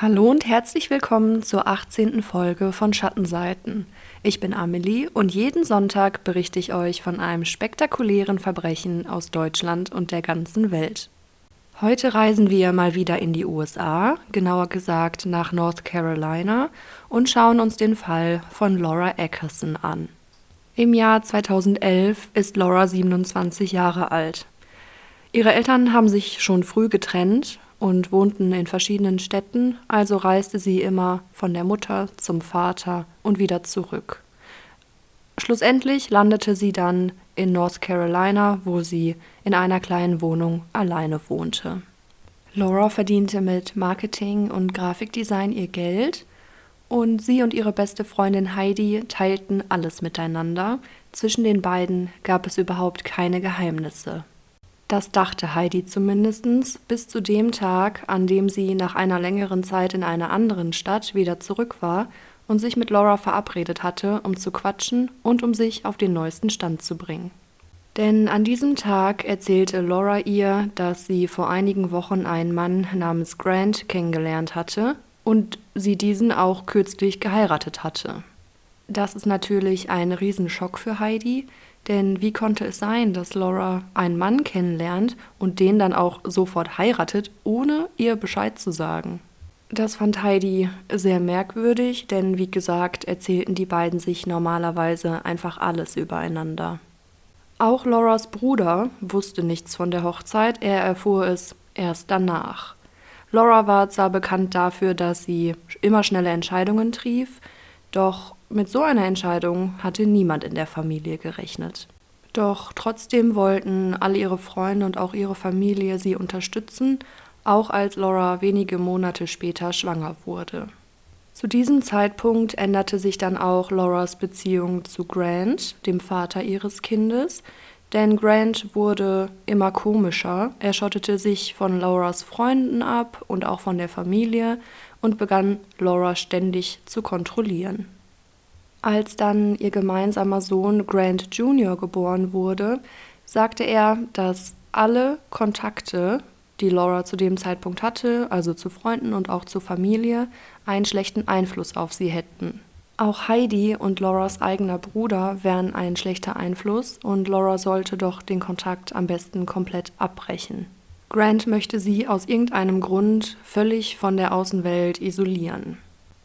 Hallo und herzlich willkommen zur 18. Folge von Schattenseiten. Ich bin Amelie und jeden Sonntag berichte ich euch von einem spektakulären Verbrechen aus Deutschland und der ganzen Welt. Heute reisen wir mal wieder in die USA, genauer gesagt nach North Carolina, und schauen uns den Fall von Laura Eckerson an. Im Jahr 2011 ist Laura 27 Jahre alt. Ihre Eltern haben sich schon früh getrennt und wohnten in verschiedenen Städten, also reiste sie immer von der Mutter zum Vater und wieder zurück. Schlussendlich landete sie dann in North Carolina, wo sie in einer kleinen Wohnung alleine wohnte. Laura verdiente mit Marketing und Grafikdesign ihr Geld und sie und ihre beste Freundin Heidi teilten alles miteinander. Zwischen den beiden gab es überhaupt keine Geheimnisse. Das dachte Heidi zumindest bis zu dem Tag, an dem sie nach einer längeren Zeit in einer anderen Stadt wieder zurück war und sich mit Laura verabredet hatte, um zu quatschen und um sich auf den neuesten Stand zu bringen. Denn an diesem Tag erzählte Laura ihr, dass sie vor einigen Wochen einen Mann namens Grant kennengelernt hatte und sie diesen auch kürzlich geheiratet hatte. Das ist natürlich ein Riesenschock für Heidi, denn wie konnte es sein, dass Laura einen Mann kennenlernt und den dann auch sofort heiratet, ohne ihr Bescheid zu sagen? Das fand Heidi sehr merkwürdig, denn wie gesagt, erzählten die beiden sich normalerweise einfach alles übereinander. Auch Lauras Bruder wusste nichts von der Hochzeit, er erfuhr es erst danach. Laura war zwar bekannt dafür, dass sie immer schnelle Entscheidungen trief, doch mit so einer Entscheidung hatte niemand in der Familie gerechnet. Doch trotzdem wollten alle ihre Freunde und auch ihre Familie sie unterstützen, auch als Laura wenige Monate später schwanger wurde. Zu diesem Zeitpunkt änderte sich dann auch Lauras Beziehung zu Grant, dem Vater ihres Kindes, denn Grant wurde immer komischer, er schottete sich von Lauras Freunden ab und auch von der Familie und begann Laura ständig zu kontrollieren. Als dann ihr gemeinsamer Sohn Grant Jr. geboren wurde, sagte er, dass alle Kontakte, die Laura zu dem Zeitpunkt hatte, also zu Freunden und auch zur Familie, einen schlechten Einfluss auf sie hätten. Auch Heidi und Lauras eigener Bruder wären ein schlechter Einfluss und Laura sollte doch den Kontakt am besten komplett abbrechen. Grant möchte sie aus irgendeinem Grund völlig von der Außenwelt isolieren.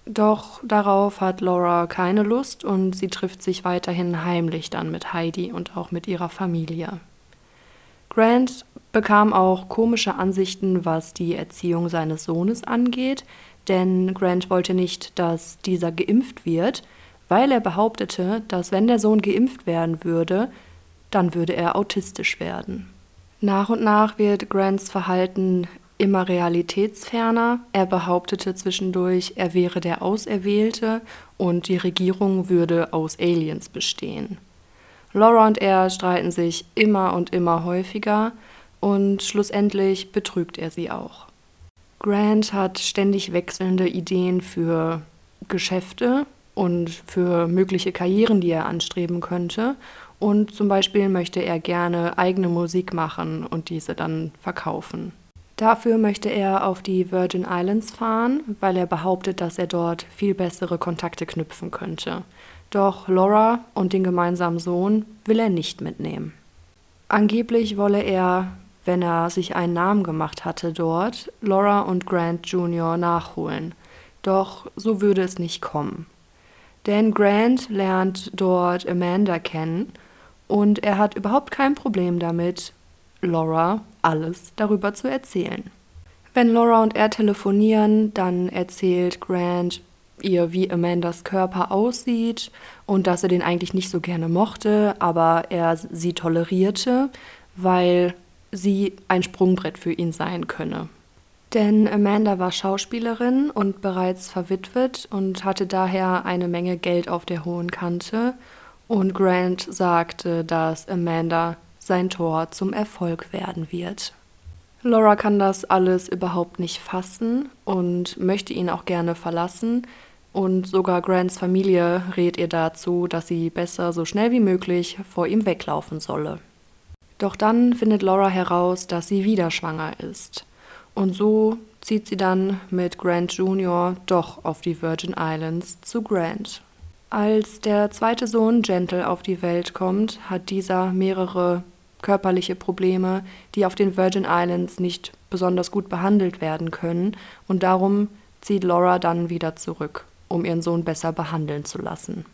Doch darauf hat Laura keine Lust und sie trifft sich weiterhin heimlich dann mit Heidi und auch mit ihrer Familie. Grant bekam auch komische Ansichten, was die Erziehung seines Sohnes angeht, denn Grant wollte nicht, dass dieser geimpft wird, weil er behauptete, dass wenn der Sohn geimpft werden würde, dann würde er autistisch werden. Nach und nach wird Grants Verhalten immer realitätsferner. Er behauptete zwischendurch, er wäre der Auserwählte und die Regierung würde aus Aliens bestehen. Laura und er streiten sich immer und immer häufiger und schlussendlich betrügt er sie auch. Grant hat ständig wechselnde Ideen für Geschäfte und für mögliche Karrieren, die er anstreben könnte. Und zum Beispiel möchte er gerne eigene Musik machen und diese dann verkaufen. Dafür möchte er auf die Virgin Islands fahren, weil er behauptet, dass er dort viel bessere Kontakte knüpfen könnte. Doch Laura und den gemeinsamen Sohn will er nicht mitnehmen. Angeblich wolle er, wenn er sich einen Namen gemacht hatte dort, Laura und Grant Jr. nachholen. Doch so würde es nicht kommen. Denn Grant lernt dort Amanda kennen und er hat überhaupt kein Problem damit, Laura alles darüber zu erzählen. Wenn Laura und er telefonieren, dann erzählt Grant ihr, wie Amandas Körper aussieht und dass er den eigentlich nicht so gerne mochte, aber er sie tolerierte, weil sie ein Sprungbrett für ihn sein könne. Denn Amanda war Schauspielerin und bereits verwitwet und hatte daher eine Menge Geld auf der hohen Kante. Und Grant sagte, dass Amanda sein Tor zum Erfolg werden wird. Laura kann das alles überhaupt nicht fassen und möchte ihn auch gerne verlassen. Und sogar Grants Familie rät ihr dazu, dass sie besser so schnell wie möglich vor ihm weglaufen solle. Doch dann findet Laura heraus, dass sie wieder schwanger ist. Und so zieht sie dann mit Grant Jr. doch auf die Virgin Islands zu Grant. Als der zweite Sohn Gentle auf die Welt kommt, hat dieser mehrere körperliche Probleme, die auf den Virgin Islands nicht besonders gut behandelt werden können, und darum zieht Laura dann wieder zurück, um ihren Sohn besser behandeln zu lassen.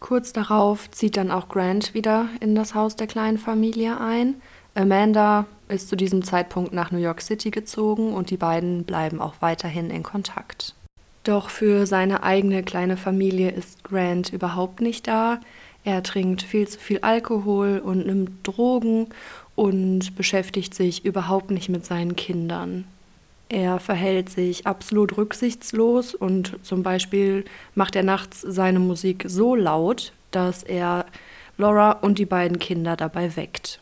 Kurz darauf zieht dann auch Grant wieder in das Haus der kleinen Familie ein. Amanda ist zu diesem Zeitpunkt nach New York City gezogen und die beiden bleiben auch weiterhin in Kontakt. Doch für seine eigene kleine Familie ist Grant überhaupt nicht da. Er trinkt viel zu viel Alkohol und nimmt Drogen und beschäftigt sich überhaupt nicht mit seinen Kindern. Er verhält sich absolut rücksichtslos und zum Beispiel macht er nachts seine Musik so laut, dass er Laura und die beiden Kinder dabei weckt.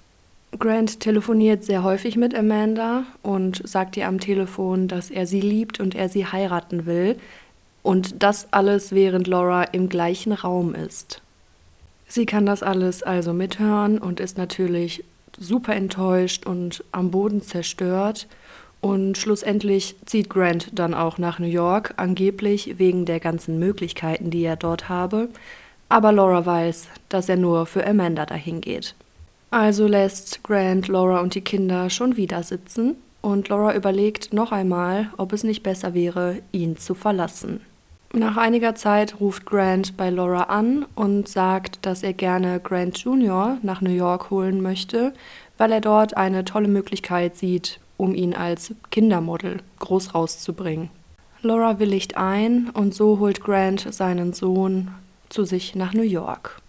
Grant telefoniert sehr häufig mit Amanda und sagt ihr am Telefon, dass er sie liebt und er sie heiraten will. Und das alles, während Laura im gleichen Raum ist. Sie kann das alles also mithören und ist natürlich super enttäuscht und am Boden zerstört. Und schlussendlich zieht Grant dann auch nach New York, angeblich wegen der ganzen Möglichkeiten, die er dort habe. Aber Laura weiß, dass er nur für Amanda dahin geht. Also lässt Grant Laura und die Kinder schon wieder sitzen und Laura überlegt noch einmal, ob es nicht besser wäre, ihn zu verlassen. Nach einiger Zeit ruft Grant bei Laura an und sagt, dass er gerne Grant Jr. nach New York holen möchte, weil er dort eine tolle Möglichkeit sieht, um ihn als Kindermodel groß rauszubringen. Laura willigt ein und so holt Grant seinen Sohn zu sich nach New York.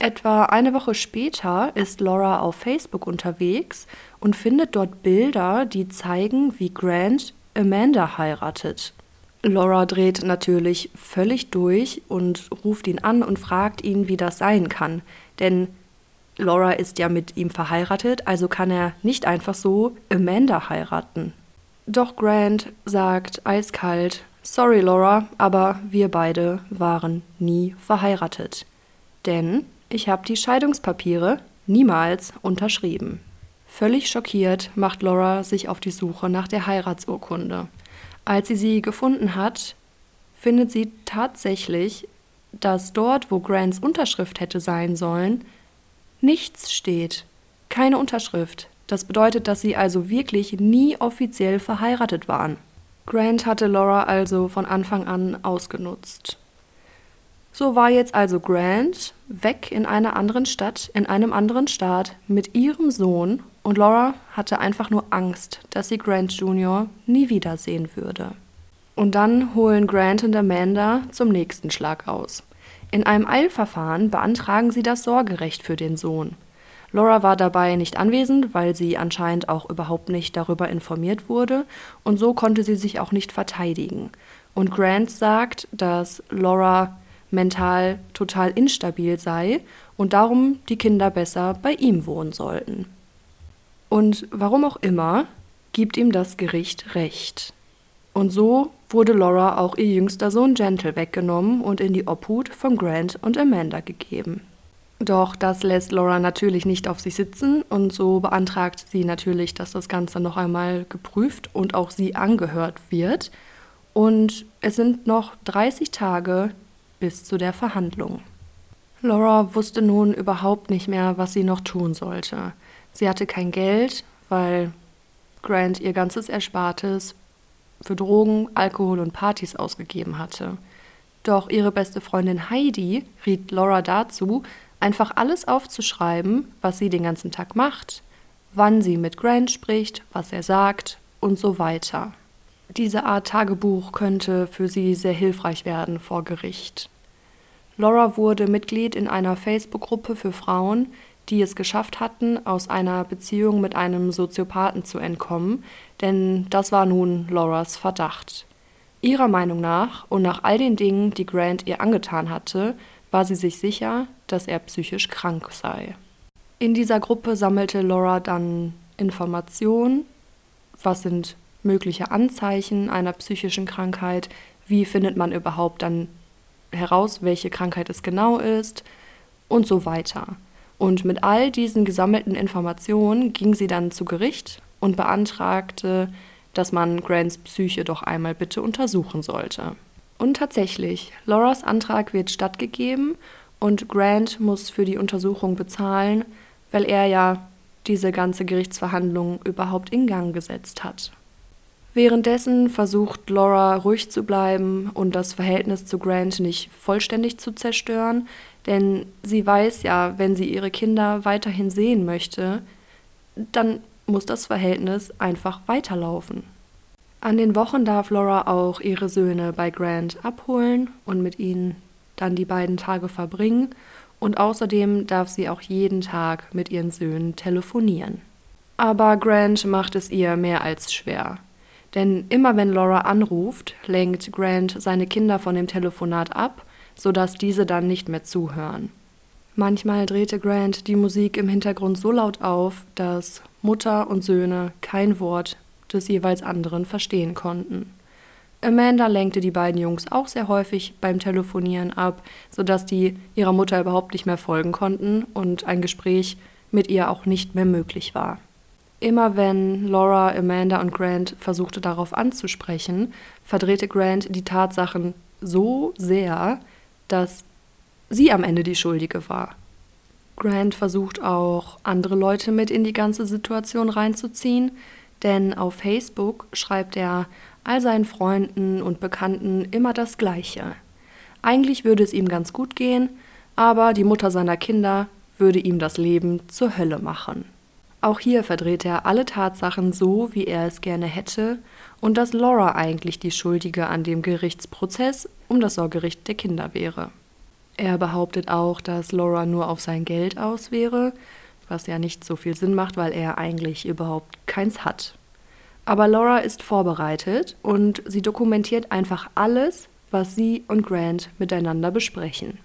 Etwa eine Woche später ist Laura auf Facebook unterwegs und findet dort Bilder, die zeigen, wie Grant Amanda heiratet. Laura dreht natürlich völlig durch und ruft ihn an und fragt ihn, wie das sein kann. Denn Laura ist ja mit ihm verheiratet, also kann er nicht einfach so Amanda heiraten. Doch Grant sagt eiskalt, sorry Laura, aber wir beide waren nie verheiratet. Denn ich habe die Scheidungspapiere niemals unterschrieben. Völlig schockiert macht Laura sich auf die Suche nach der Heiratsurkunde. Als sie sie gefunden hat, findet sie tatsächlich, dass dort, wo Grants Unterschrift hätte sein sollen, nichts steht. Keine Unterschrift. Das bedeutet, dass sie also wirklich nie offiziell verheiratet waren. Grant hatte Laura also von Anfang an ausgenutzt. So war jetzt also Grant weg in einer anderen Stadt, in einem anderen Staat mit ihrem Sohn und Laura hatte einfach nur Angst, dass sie Grant Jr. nie wiedersehen würde. Und dann holen Grant und Amanda zum nächsten Schlag aus. In einem Eilverfahren beantragen sie das Sorgerecht für den Sohn. Laura war dabei nicht anwesend, weil sie anscheinend auch überhaupt nicht darüber informiert wurde, und so konnte sie sich auch nicht verteidigen. Und Grant sagt, dass Laura mental total instabil sei und darum die Kinder besser bei ihm wohnen sollten. Und warum auch immer, gibt ihm das Gericht recht. Und so wurde Laura auch ihr jüngster Sohn Gentle weggenommen und in die Obhut von Grant und Amanda gegeben. Doch das lässt Laura natürlich nicht auf sich sitzen und so beantragt sie natürlich, dass das Ganze noch einmal geprüft und auch sie angehört wird. Und es sind noch 30 Tage bis zu der Verhandlung. Laura wusste nun überhaupt nicht mehr, was sie noch tun sollte. Sie hatte kein Geld, weil Grant ihr ganzes Erspartes für Drogen, Alkohol und Partys ausgegeben hatte. Doch ihre beste Freundin Heidi riet Laura dazu, einfach alles aufzuschreiben, was sie den ganzen Tag macht, wann sie mit Grant spricht, was er sagt und so weiter. Diese Art Tagebuch könnte für sie sehr hilfreich werden vor Gericht. Laura wurde Mitglied in einer Facebook-Gruppe für Frauen, die es geschafft hatten, aus einer Beziehung mit einem Soziopathen zu entkommen, denn das war nun Lauras Verdacht. Ihrer Meinung nach und nach all den Dingen, die Grant ihr angetan hatte, war sie sich sicher, dass er psychisch krank sei. In dieser Gruppe sammelte Laura dann Informationen, was sind mögliche Anzeichen einer psychischen Krankheit, wie findet man überhaupt dann heraus, welche Krankheit es genau ist und so weiter. Und mit all diesen gesammelten Informationen ging sie dann zu Gericht und beantragte, dass man Grants Psyche doch einmal bitte untersuchen sollte. Und tatsächlich, Lauras Antrag wird stattgegeben und Grant muss für die Untersuchung bezahlen, weil er ja diese ganze Gerichtsverhandlung überhaupt in Gang gesetzt hat. Währenddessen versucht Laura ruhig zu bleiben und das Verhältnis zu Grant nicht vollständig zu zerstören, denn sie weiß ja, wenn sie ihre Kinder weiterhin sehen möchte, dann muss das Verhältnis einfach weiterlaufen. An den Wochen darf Laura auch ihre Söhne bei Grant abholen und mit ihnen dann die beiden Tage verbringen und außerdem darf sie auch jeden Tag mit ihren Söhnen telefonieren. Aber Grant macht es ihr mehr als schwer. Denn immer wenn Laura anruft, lenkt Grant seine Kinder von dem Telefonat ab, sodass diese dann nicht mehr zuhören. Manchmal drehte Grant die Musik im Hintergrund so laut auf, dass Mutter und Söhne kein Wort des jeweils anderen verstehen konnten. Amanda lenkte die beiden Jungs auch sehr häufig beim Telefonieren ab, sodass die ihrer Mutter überhaupt nicht mehr folgen konnten und ein Gespräch mit ihr auch nicht mehr möglich war. Immer wenn Laura, Amanda und Grant versuchte darauf anzusprechen, verdrehte Grant die Tatsachen so sehr, dass sie am Ende die Schuldige war. Grant versucht auch, andere Leute mit in die ganze Situation reinzuziehen, denn auf Facebook schreibt er all seinen Freunden und Bekannten immer das Gleiche. Eigentlich würde es ihm ganz gut gehen, aber die Mutter seiner Kinder würde ihm das Leben zur Hölle machen. Auch hier verdreht er alle Tatsachen so, wie er es gerne hätte, und dass Laura eigentlich die Schuldige an dem Gerichtsprozess um das Sorgerecht der Kinder wäre. Er behauptet auch, dass Laura nur auf sein Geld aus wäre, was ja nicht so viel Sinn macht, weil er eigentlich überhaupt keins hat. Aber Laura ist vorbereitet und sie dokumentiert einfach alles, was sie und Grant miteinander besprechen.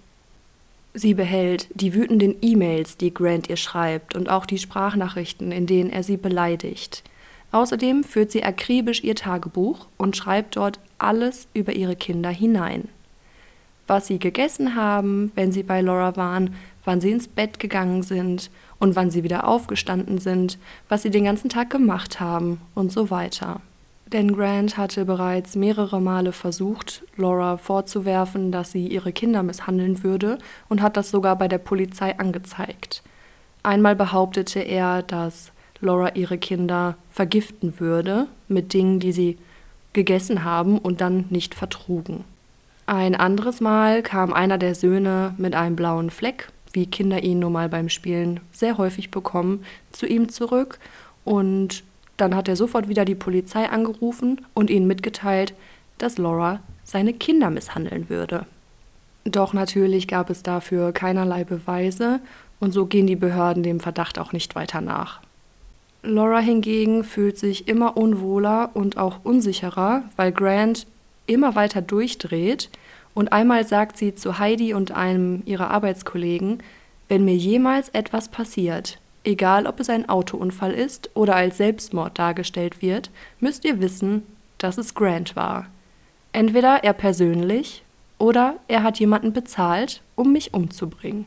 Sie behält die wütenden E-Mails, die Grant ihr schreibt, und auch die Sprachnachrichten, in denen er sie beleidigt. Außerdem führt sie akribisch ihr Tagebuch und schreibt dort alles über ihre Kinder hinein. Was sie gegessen haben, wenn sie bei Laura waren, wann sie ins Bett gegangen sind und wann sie wieder aufgestanden sind, was sie den ganzen Tag gemacht haben und so weiter. Denn Grant hatte bereits mehrere Male versucht, Laura vorzuwerfen, dass sie ihre Kinder misshandeln würde und hat das sogar bei der Polizei angezeigt. Einmal behauptete er, dass Laura ihre Kinder vergiften würde mit Dingen, die sie gegessen haben und dann nicht vertrugen. Ein anderes Mal kam einer der Söhne mit einem blauen Fleck, wie Kinder ihn nun mal beim Spielen sehr häufig bekommen, zu ihm zurück und dann hat er sofort wieder die Polizei angerufen und ihnen mitgeteilt, dass Laura seine Kinder misshandeln würde. Doch natürlich gab es dafür keinerlei Beweise und so gehen die Behörden dem Verdacht auch nicht weiter nach. Laura hingegen fühlt sich immer unwohler und auch unsicherer, weil Grant immer weiter durchdreht und einmal sagt sie zu Heidi und einem ihrer Arbeitskollegen, wenn mir jemals etwas passiert, Egal, ob es ein Autounfall ist oder als Selbstmord dargestellt wird, müsst ihr wissen, dass es Grant war. Entweder er persönlich oder er hat jemanden bezahlt, um mich umzubringen.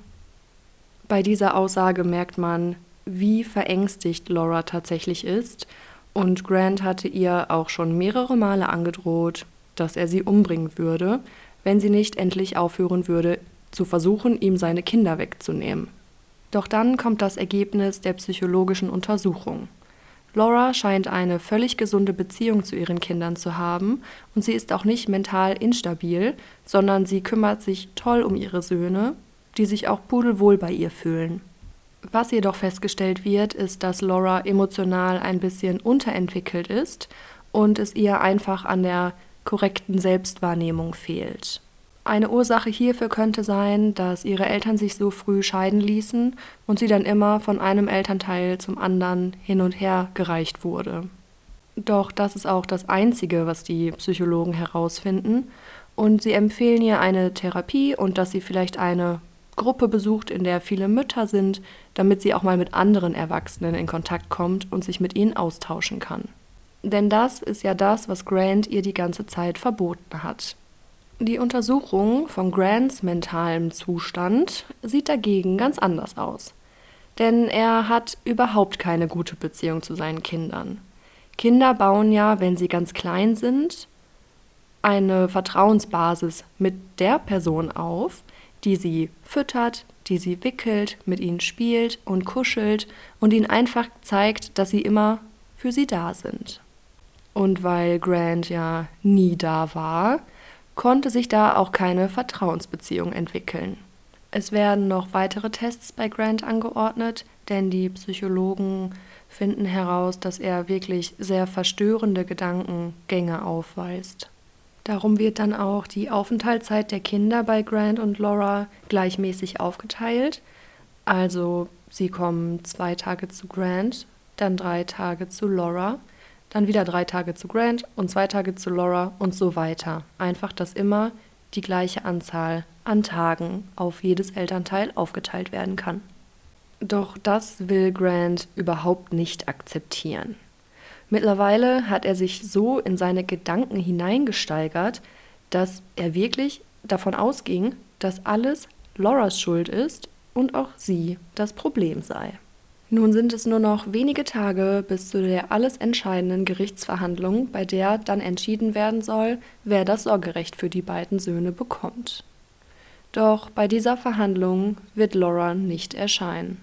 Bei dieser Aussage merkt man, wie verängstigt Laura tatsächlich ist, und Grant hatte ihr auch schon mehrere Male angedroht, dass er sie umbringen würde, wenn sie nicht endlich aufhören würde, zu versuchen, ihm seine Kinder wegzunehmen. Doch dann kommt das Ergebnis der psychologischen Untersuchung. Laura scheint eine völlig gesunde Beziehung zu ihren Kindern zu haben und sie ist auch nicht mental instabil, sondern sie kümmert sich toll um ihre Söhne, die sich auch pudelwohl bei ihr fühlen. Was jedoch festgestellt wird, ist, dass Laura emotional ein bisschen unterentwickelt ist und es ihr einfach an der korrekten Selbstwahrnehmung fehlt. Eine Ursache hierfür könnte sein, dass ihre Eltern sich so früh scheiden ließen und sie dann immer von einem Elternteil zum anderen hin und her gereicht wurde. Doch das ist auch das Einzige, was die Psychologen herausfinden, und sie empfehlen ihr eine Therapie und dass sie vielleicht eine Gruppe besucht, in der viele Mütter sind, damit sie auch mal mit anderen Erwachsenen in Kontakt kommt und sich mit ihnen austauschen kann. Denn das ist ja das, was Grant ihr die ganze Zeit verboten hat. Die Untersuchung von Grants mentalem Zustand sieht dagegen ganz anders aus. Denn er hat überhaupt keine gute Beziehung zu seinen Kindern. Kinder bauen ja, wenn sie ganz klein sind, eine Vertrauensbasis mit der Person auf, die sie füttert, die sie wickelt, mit ihnen spielt und kuschelt und ihnen einfach zeigt, dass sie immer für sie da sind. Und weil Grant ja nie da war, konnte sich da auch keine Vertrauensbeziehung entwickeln. Es werden noch weitere Tests bei Grant angeordnet, denn die Psychologen finden heraus, dass er wirklich sehr verstörende Gedankengänge aufweist. Darum wird dann auch die Aufenthaltszeit der Kinder bei Grant und Laura gleichmäßig aufgeteilt. Also sie kommen zwei Tage zu Grant, dann drei Tage zu Laura, dann wieder drei Tage zu Grant und zwei Tage zu Laura und so weiter. Einfach, dass immer die gleiche Anzahl an Tagen auf jedes Elternteil aufgeteilt werden kann. Doch das will Grant überhaupt nicht akzeptieren. Mittlerweile hat er sich so in seine Gedanken hineingesteigert, dass er wirklich davon ausging, dass alles Lauras Schuld ist und auch sie das Problem sei. Nun sind es nur noch wenige Tage bis zu der alles entscheidenden Gerichtsverhandlung, bei der dann entschieden werden soll, wer das Sorgerecht für die beiden Söhne bekommt. Doch bei dieser Verhandlung wird Laura nicht erscheinen.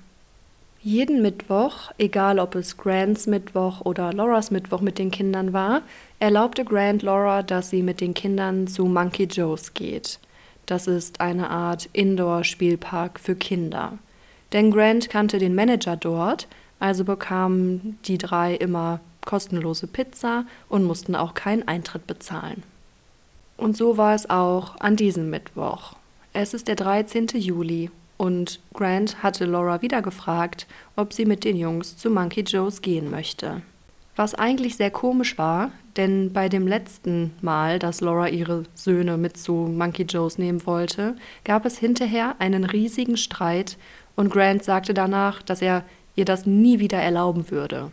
Jeden Mittwoch, egal ob es Grants Mittwoch oder Lauras Mittwoch mit den Kindern war, erlaubte Grant Laura, dass sie mit den Kindern zu Monkey Joe's geht. Das ist eine Art Indoor-Spielpark für Kinder. Denn Grant kannte den Manager dort, also bekamen die drei immer kostenlose Pizza und mussten auch keinen Eintritt bezahlen. Und so war es auch an diesem Mittwoch. Es ist der 13. Juli und Grant hatte Laura wieder gefragt, ob sie mit den Jungs zu Monkey Joe's gehen möchte. Was eigentlich sehr komisch war, denn bei dem letzten Mal, dass Laura ihre Söhne mit zu Monkey Joe's nehmen wollte, gab es hinterher einen riesigen Streit und Grant sagte danach, dass er ihr das nie wieder erlauben würde.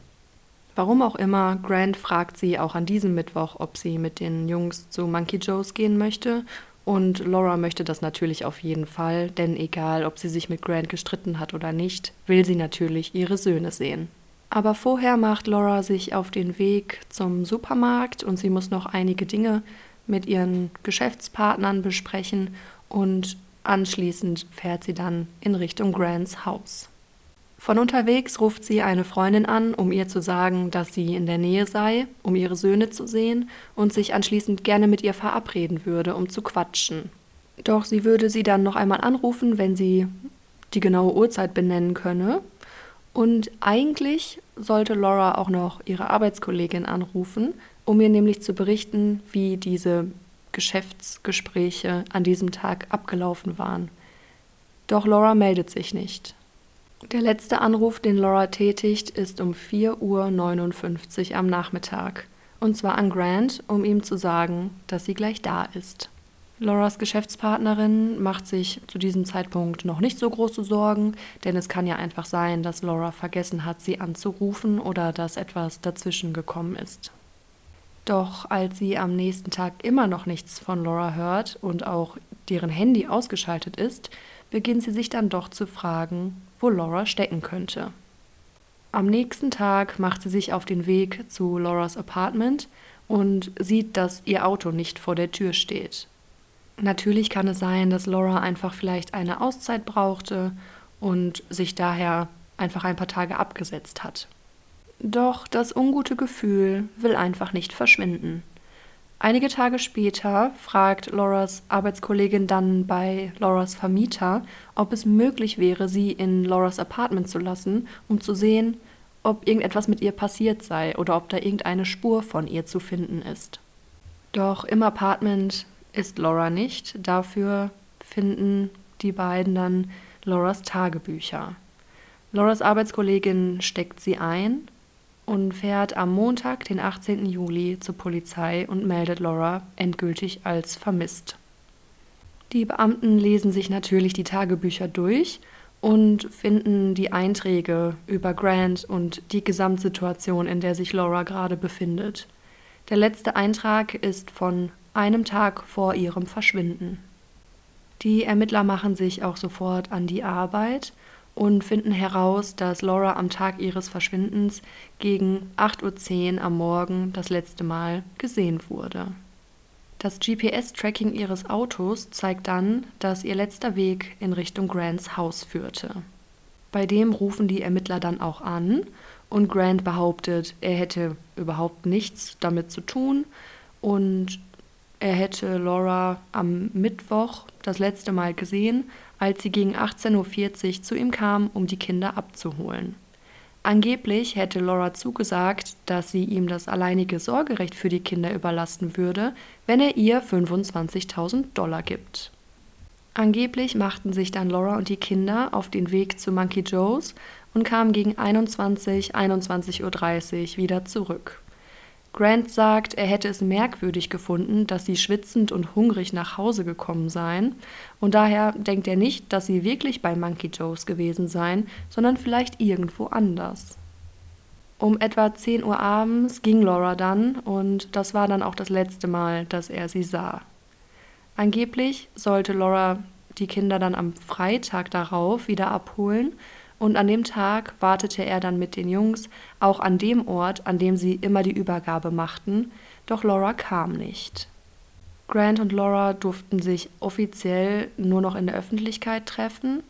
Warum auch immer, Grant fragt sie auch an diesem Mittwoch, ob sie mit den Jungs zu Monkey Joe's gehen möchte und Laura möchte das natürlich auf jeden Fall, denn egal, ob sie sich mit Grant gestritten hat oder nicht, will sie natürlich ihre Söhne sehen. Aber vorher macht Laura sich auf den Weg zum Supermarkt und sie muss noch einige Dinge mit ihren Geschäftspartnern besprechen und anschließend fährt sie dann in Richtung Grants Haus. Von unterwegs ruft sie eine Freundin an, um ihr zu sagen, dass sie in der Nähe sei, um ihre Söhne zu sehen und sich anschließend gerne mit ihr verabreden würde, um zu quatschen. Doch sie würde sie dann noch einmal anrufen, wenn sie die genaue Uhrzeit benennen könne. Und eigentlich sollte Laura auch noch ihre Arbeitskollegin anrufen, um ihr nämlich zu berichten, wie diese Geschäftsgespräche an diesem Tag abgelaufen waren. Doch Laura meldet sich nicht. Der letzte Anruf, den Laura tätigt, ist um 4.59 Uhr am Nachmittag. Und zwar an Grant, um ihm zu sagen, dass sie gleich da ist. Lauras Geschäftspartnerin macht sich zu diesem Zeitpunkt noch nicht so große Sorgen, denn es kann ja einfach sein, dass Laura vergessen hat, sie anzurufen oder dass etwas dazwischen gekommen ist. Doch als sie am nächsten Tag immer noch nichts von Laura hört und auch deren Handy ausgeschaltet ist, beginnt sie sich dann doch zu fragen, wo Laura stecken könnte. Am nächsten Tag macht sie sich auf den Weg zu Lauras Apartment und sieht, dass ihr Auto nicht vor der Tür steht. Natürlich kann es sein, dass Laura einfach vielleicht eine Auszeit brauchte und sich daher einfach ein paar Tage abgesetzt hat. Doch das ungute Gefühl will einfach nicht verschwinden. Einige Tage später fragt Lauras Arbeitskollegin dann bei Lauras Vermieter, ob es möglich wäre, sie in Lauras Apartment zu lassen, um zu sehen, ob irgendetwas mit ihr passiert sei oder ob da irgendeine Spur von ihr zu finden ist. Doch im Apartment ist Laura nicht, dafür finden die beiden dann Lauras Tagebücher. Lauras Arbeitskollegin steckt sie ein und fährt am Montag, den 18. Juli, zur Polizei und meldet Laura endgültig als vermisst. Die Beamten lesen sich natürlich die Tagebücher durch und finden die Einträge über Grant und die Gesamtsituation, in der sich Laura gerade befindet. Der letzte Eintrag ist von einem Tag vor ihrem Verschwinden. Die Ermittler machen sich auch sofort an die Arbeit und finden heraus, dass Laura am Tag ihres Verschwindens gegen 8.10 Uhr am Morgen das letzte Mal gesehen wurde. Das GPS-Tracking ihres Autos zeigt dann, dass ihr letzter Weg in Richtung Grants Haus führte. Bei dem rufen die Ermittler dann auch an und Grant behauptet, er hätte überhaupt nichts damit zu tun und er hätte Laura am Mittwoch das letzte Mal gesehen, als sie gegen 18.40 Uhr zu ihm kam, um die Kinder abzuholen. Angeblich hätte Laura zugesagt, dass sie ihm das alleinige Sorgerecht für die Kinder überlassen würde, wenn er ihr 25.000 Dollar gibt. Angeblich machten sich dann Laura und die Kinder auf den Weg zu Monkey Joe's und kamen gegen 21, 21.30 Uhr wieder zurück. Grant sagt, er hätte es merkwürdig gefunden, dass sie schwitzend und hungrig nach Hause gekommen seien, und daher denkt er nicht, dass sie wirklich bei Monkey Joe's gewesen seien, sondern vielleicht irgendwo anders. Um etwa 10 Uhr abends ging Laura dann, und das war dann auch das letzte Mal, dass er sie sah. Angeblich sollte Laura die Kinder dann am Freitag darauf wieder abholen, und an dem Tag wartete er dann mit den Jungs auch an dem Ort, an dem sie immer die Übergabe machten, doch Laura kam nicht. Grant und Laura durften sich offiziell nur noch in der Öffentlichkeit treffen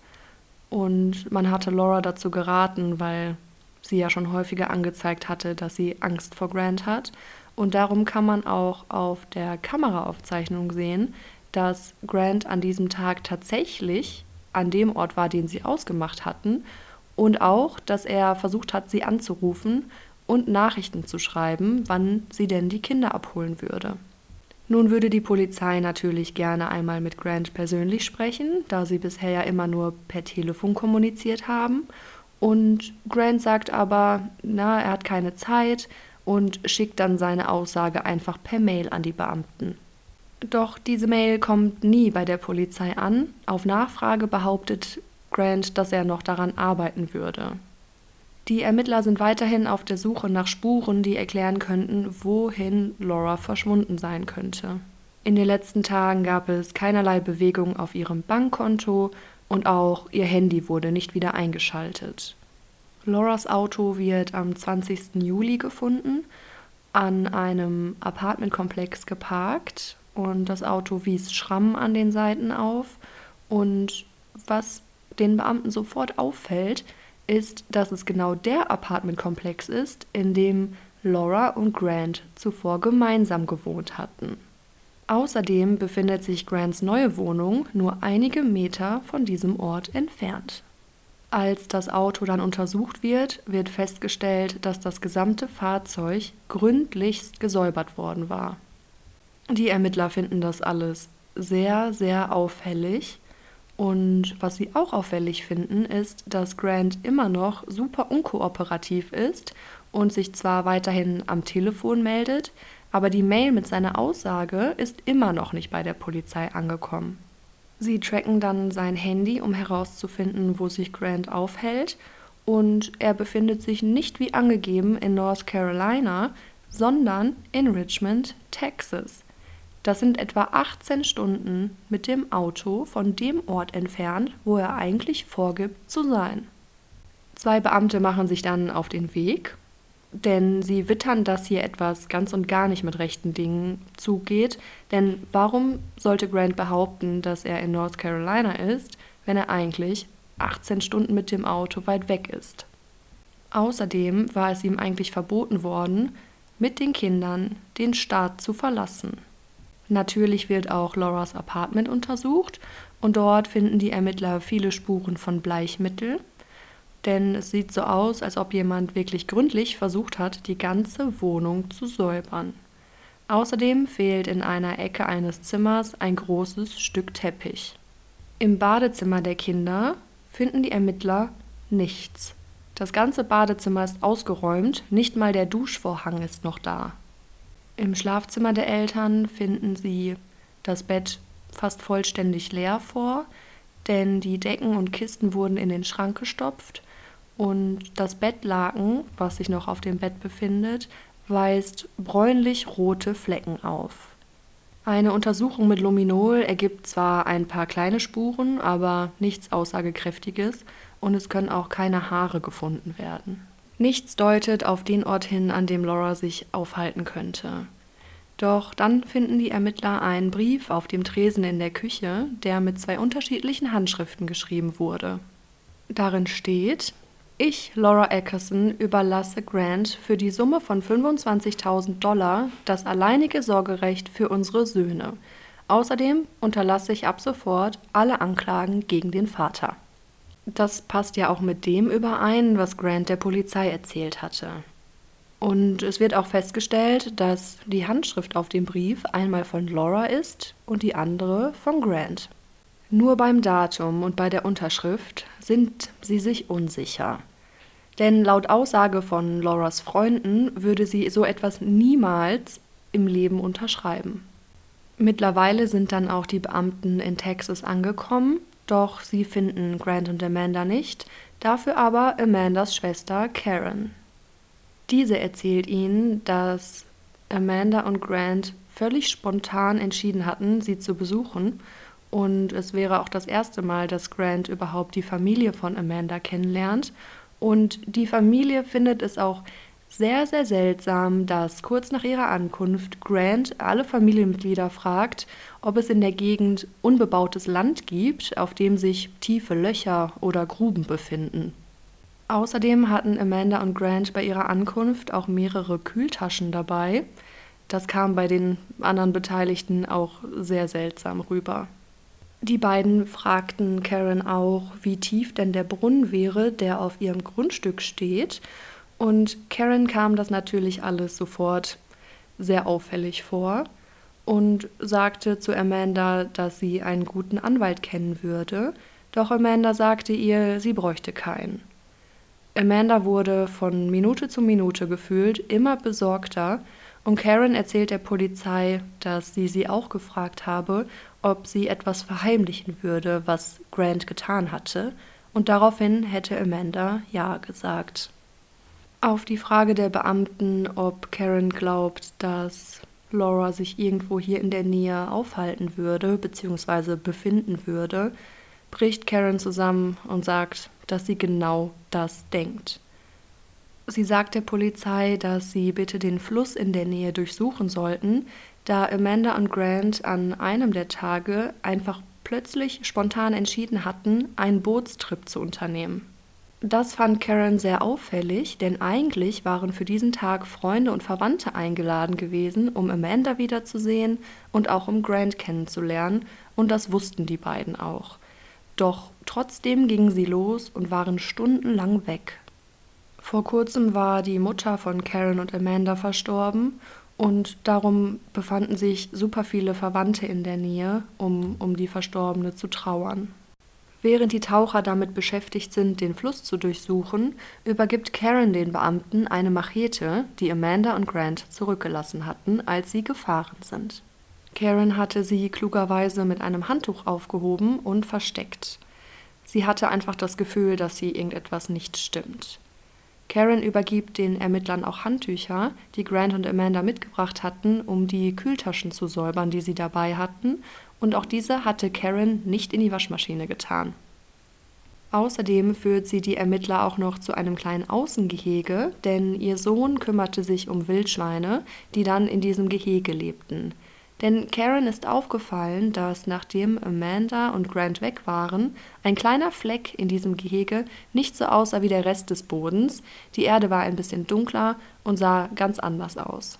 und man hatte Laura dazu geraten, weil sie ja schon häufiger angezeigt hatte, dass sie Angst vor Grant hat. Und darum kann man auch auf der Kameraaufzeichnung sehen, dass Grant an diesem Tag tatsächlich an dem Ort war, den sie ausgemacht hatten. Und auch, dass er versucht hat, sie anzurufen und Nachrichten zu schreiben, wann sie denn die Kinder abholen würde. Nun würde die Polizei natürlich gerne einmal mit Grant persönlich sprechen, da sie bisher ja immer nur per Telefon kommuniziert haben. Und Grant sagt aber, na, er hat keine Zeit und schickt dann seine Aussage einfach per Mail an die Beamten. Doch diese Mail kommt nie bei der Polizei an. Auf Nachfrage behauptet Grant, dass er noch daran arbeiten würde. Die Ermittler sind weiterhin auf der Suche nach Spuren, die erklären könnten, wohin Laura verschwunden sein könnte. In den letzten Tagen gab es keinerlei Bewegung auf ihrem Bankkonto und auch ihr Handy wurde nicht wieder eingeschaltet. Lauras Auto wird am 20. Juli gefunden, an einem Apartmentkomplex geparkt und das Auto wies Schrammen an den Seiten auf. Und was den Beamten sofort auffällt, ist, dass es genau der Apartmentkomplex ist, in dem Laura und Grant zuvor gemeinsam gewohnt hatten. Außerdem befindet sich Grants neue Wohnung nur einige Meter von diesem Ort entfernt. Als das Auto dann untersucht wird, wird festgestellt, dass das gesamte Fahrzeug gründlichst gesäubert worden war. Die Ermittler finden das alles sehr, sehr auffällig. Und was sie auch auffällig finden, ist, dass Grant immer noch super unkooperativ ist und sich zwar weiterhin am Telefon meldet, aber die Mail mit seiner Aussage ist immer noch nicht bei der Polizei angekommen. Sie tracken dann sein Handy, um herauszufinden, wo sich Grant aufhält, und er befindet sich nicht wie angegeben in North Carolina, sondern in Richmond, Texas. Das sind etwa 18 Stunden mit dem Auto von dem Ort entfernt, wo er eigentlich vorgibt zu sein. Zwei Beamte machen sich dann auf den Weg, denn sie wittern, dass hier etwas ganz und gar nicht mit rechten Dingen zugeht. Denn warum sollte Grant behaupten, dass er in North Carolina ist, wenn er eigentlich 18 Stunden mit dem Auto weit weg ist? Außerdem war es ihm eigentlich verboten worden, mit den Kindern den Staat zu verlassen. Natürlich wird auch Lauras Apartment untersucht und dort finden die Ermittler viele Spuren von Bleichmittel, denn es sieht so aus, als ob jemand wirklich gründlich versucht hat, die ganze Wohnung zu säubern. Außerdem fehlt in einer Ecke eines Zimmers ein großes Stück Teppich. Im Badezimmer der Kinder finden die Ermittler nichts. Das ganze Badezimmer ist ausgeräumt, nicht mal der Duschvorhang ist noch da. Im Schlafzimmer der Eltern finden sie das Bett fast vollständig leer vor, denn die Decken und Kisten wurden in den Schrank gestopft und das Bettlaken, was sich noch auf dem Bett befindet, weist bräunlich-rote Flecken auf. Eine Untersuchung mit Luminol ergibt zwar ein paar kleine Spuren, aber nichts Aussagekräftiges und es können auch keine Haare gefunden werden. Nichts deutet auf den Ort hin, an dem Laura sich aufhalten könnte. Doch dann finden die Ermittler einen Brief auf dem Tresen in der Küche, der mit zwei unterschiedlichen Handschriften geschrieben wurde. Darin steht, ich, Laura Eckerson, überlasse Grant für die Summe von 25.000 Dollar das alleinige Sorgerecht für unsere Söhne. Außerdem unterlasse ich ab sofort alle Anklagen gegen den Vater. Das passt ja auch mit dem überein, was Grant der Polizei erzählt hatte. Und es wird auch festgestellt, dass die Handschrift auf dem Brief einmal von Laura ist und die andere von Grant. Nur beim Datum und bei der Unterschrift sind sie sich unsicher. Denn laut Aussage von Lauras Freunden würde sie so etwas niemals im Leben unterschreiben. Mittlerweile sind dann auch die Beamten in Texas angekommen, doch sie finden Grant und Amanda nicht, dafür aber Amandas Schwester Karen. Diese erzählt ihnen, dass Amanda und Grant völlig spontan entschieden hatten, sie zu besuchen. Und es wäre auch das erste Mal, dass Grant überhaupt die Familie von Amanda kennenlernt. Und die Familie findet es auch sehr, sehr seltsam, dass kurz nach ihrer Ankunft Grant alle Familienmitglieder fragt, ob es in der Gegend unbebautes Land gibt, auf dem sich tiefe Löcher oder Gruben befinden. Außerdem hatten Amanda und Grant bei ihrer Ankunft auch mehrere Kühltaschen dabei. Das kam bei den anderen Beteiligten auch sehr seltsam rüber. Die beiden fragten Karen auch, wie tief denn der Brunnen wäre, der auf ihrem Grundstück steht. Und Karen kam das natürlich alles sofort sehr auffällig vor und sagte zu Amanda, dass sie einen guten Anwalt kennen würde. Doch Amanda sagte ihr, sie bräuchte keinen. Amanda wurde von Minute zu Minute gefühlt immer besorgter und Karen erzählt der Polizei, dass sie sie auch gefragt habe, ob sie etwas verheimlichen würde, was Grant getan hatte, und daraufhin hätte Amanda Ja gesagt. Auf die Frage der Beamten, ob Karen glaubt, dass Laura sich irgendwo hier in der Nähe aufhalten würde bzw. befinden würde, bricht Karen zusammen und sagt, dass sie genau das denkt. Sie sagt der Polizei, dass sie bitte den Fluss in der Nähe durchsuchen sollten, da Amanda und Grant an einem der Tage einfach plötzlich spontan entschieden hatten, einen Bootstrip zu unternehmen. Das fand Karen sehr auffällig, denn eigentlich waren für diesen Tag Freunde und Verwandte eingeladen gewesen, um Amanda wiederzusehen und auch um Grant kennenzulernen, und das wussten die beiden auch. Doch trotzdem gingen sie los und waren stundenlang weg. Vor kurzem war die Mutter von Karen und Amanda verstorben und darum befanden sich super viele Verwandte in der Nähe, um um die Verstorbene zu trauern. Während die Taucher damit beschäftigt sind, den Fluss zu durchsuchen, übergibt Karen den Beamten eine Machete, die Amanda und Grant zurückgelassen hatten, als sie gefahren sind. Karen hatte sie klugerweise mit einem Handtuch aufgehoben und versteckt. Sie hatte einfach das Gefühl, dass sie irgendetwas nicht stimmt. Karen übergibt den Ermittlern auch Handtücher, die Grant und Amanda mitgebracht hatten, um die Kühltaschen zu säubern, die sie dabei hatten, und auch diese hatte Karen nicht in die Waschmaschine getan. Außerdem führt sie die Ermittler auch noch zu einem kleinen Außengehege, denn ihr Sohn kümmerte sich um Wildschweine, die dann in diesem Gehege lebten. Denn Karen ist aufgefallen, dass nachdem Amanda und Grant weg waren, ein kleiner Fleck in diesem Gehege nicht so aussah wie der Rest des Bodens. Die Erde war ein bisschen dunkler und sah ganz anders aus.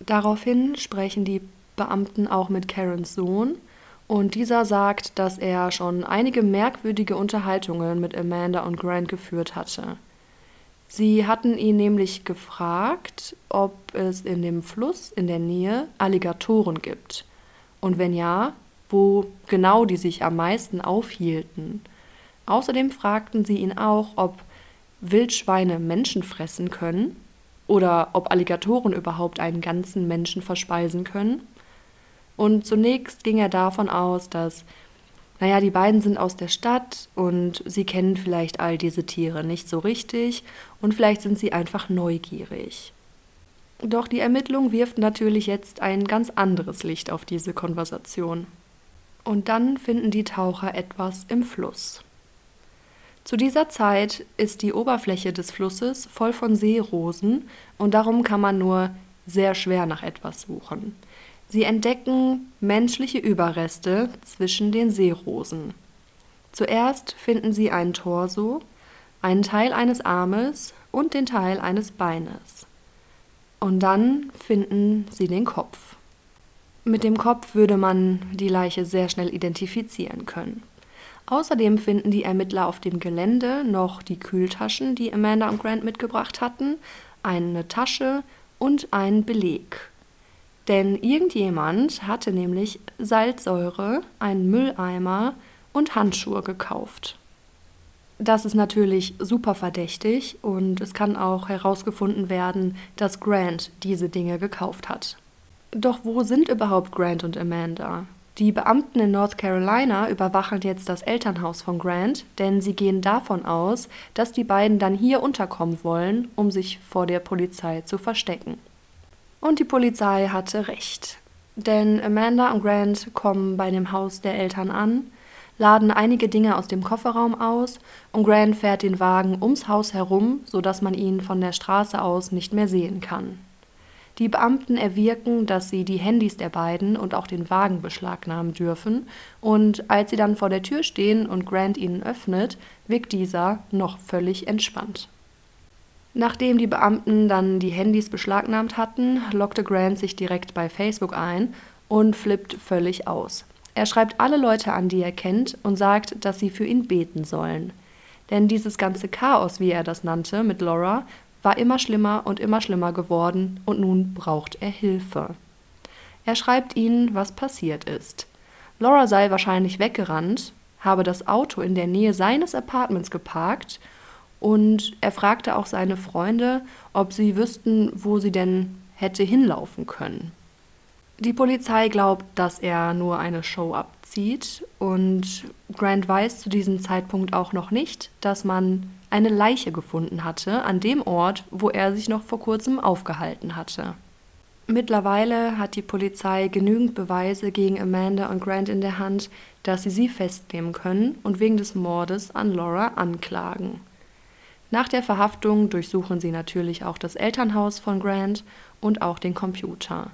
Daraufhin sprechen die Beamten auch mit Karens Sohn und dieser sagt, dass er schon einige merkwürdige Unterhaltungen mit Amanda und Grant geführt hatte. Sie hatten ihn nämlich gefragt, ob es in dem Fluss in der Nähe Alligatoren gibt. Und wenn ja, wo genau die sich am meisten aufhielten. Außerdem fragten sie ihn auch, ob Wildschweine Menschen fressen können oder ob Alligatoren überhaupt einen ganzen Menschen verspeisen können. Und zunächst ging er davon aus, dass naja, die beiden sind aus der Stadt und sie kennen vielleicht all diese Tiere nicht so richtig und vielleicht sind sie einfach neugierig. Doch die Ermittlung wirft natürlich jetzt ein ganz anderes Licht auf diese Konversation. Und dann finden die Taucher etwas im Fluss. Zu dieser Zeit ist die Oberfläche des Flusses voll von Seerosen und darum kann man nur sehr schwer nach etwas suchen. Sie entdecken menschliche Überreste zwischen den Seerosen. Zuerst finden sie einen Torso, einen Teil eines Armes und den Teil eines Beines. Und dann finden sie den Kopf. Mit dem Kopf würde man die Leiche sehr schnell identifizieren können. Außerdem finden die Ermittler auf dem Gelände noch die Kühltaschen, die Amanda und Grant mitgebracht hatten, eine Tasche und einen Beleg. Denn irgendjemand hatte nämlich Salzsäure, einen Mülleimer und Handschuhe gekauft. Das ist natürlich super verdächtig und es kann auch herausgefunden werden, dass Grant diese Dinge gekauft hat. Doch wo sind überhaupt Grant und Amanda? Die Beamten in North Carolina überwachen jetzt das Elternhaus von Grant, denn sie gehen davon aus, dass die beiden dann hier unterkommen wollen, um sich vor der Polizei zu verstecken. Und die Polizei hatte recht. Denn Amanda und Grant kommen bei dem Haus der Eltern an, laden einige Dinge aus dem Kofferraum aus und Grant fährt den Wagen ums Haus herum, sodass man ihn von der Straße aus nicht mehr sehen kann. Die Beamten erwirken, dass sie die Handys der beiden und auch den Wagen beschlagnahmen dürfen, und als sie dann vor der Tür stehen und Grant ihnen öffnet, wirkt dieser noch völlig entspannt. Nachdem die Beamten dann die Handys beschlagnahmt hatten, lockte Grant sich direkt bei Facebook ein und flippt völlig aus. Er schreibt alle Leute an, die er kennt, und sagt, dass sie für ihn beten sollen. Denn dieses ganze Chaos, wie er das nannte, mit Laura, war immer schlimmer und immer schlimmer geworden und nun braucht er Hilfe. Er schreibt ihnen, was passiert ist. Laura sei wahrscheinlich weggerannt, habe das Auto in der Nähe seines Apartments geparkt und er fragte auch seine Freunde, ob sie wüssten, wo sie denn hätte hinlaufen können. Die Polizei glaubt, dass er nur eine Show abzieht und Grant weiß zu diesem Zeitpunkt auch noch nicht, dass man eine Leiche gefunden hatte an dem Ort, wo er sich noch vor kurzem aufgehalten hatte. Mittlerweile hat die Polizei genügend Beweise gegen Amanda und Grant in der Hand, dass sie sie festnehmen können und wegen des Mordes an Laura anklagen. Nach der Verhaftung durchsuchen sie natürlich auch das Elternhaus von Grant und auch den Computer.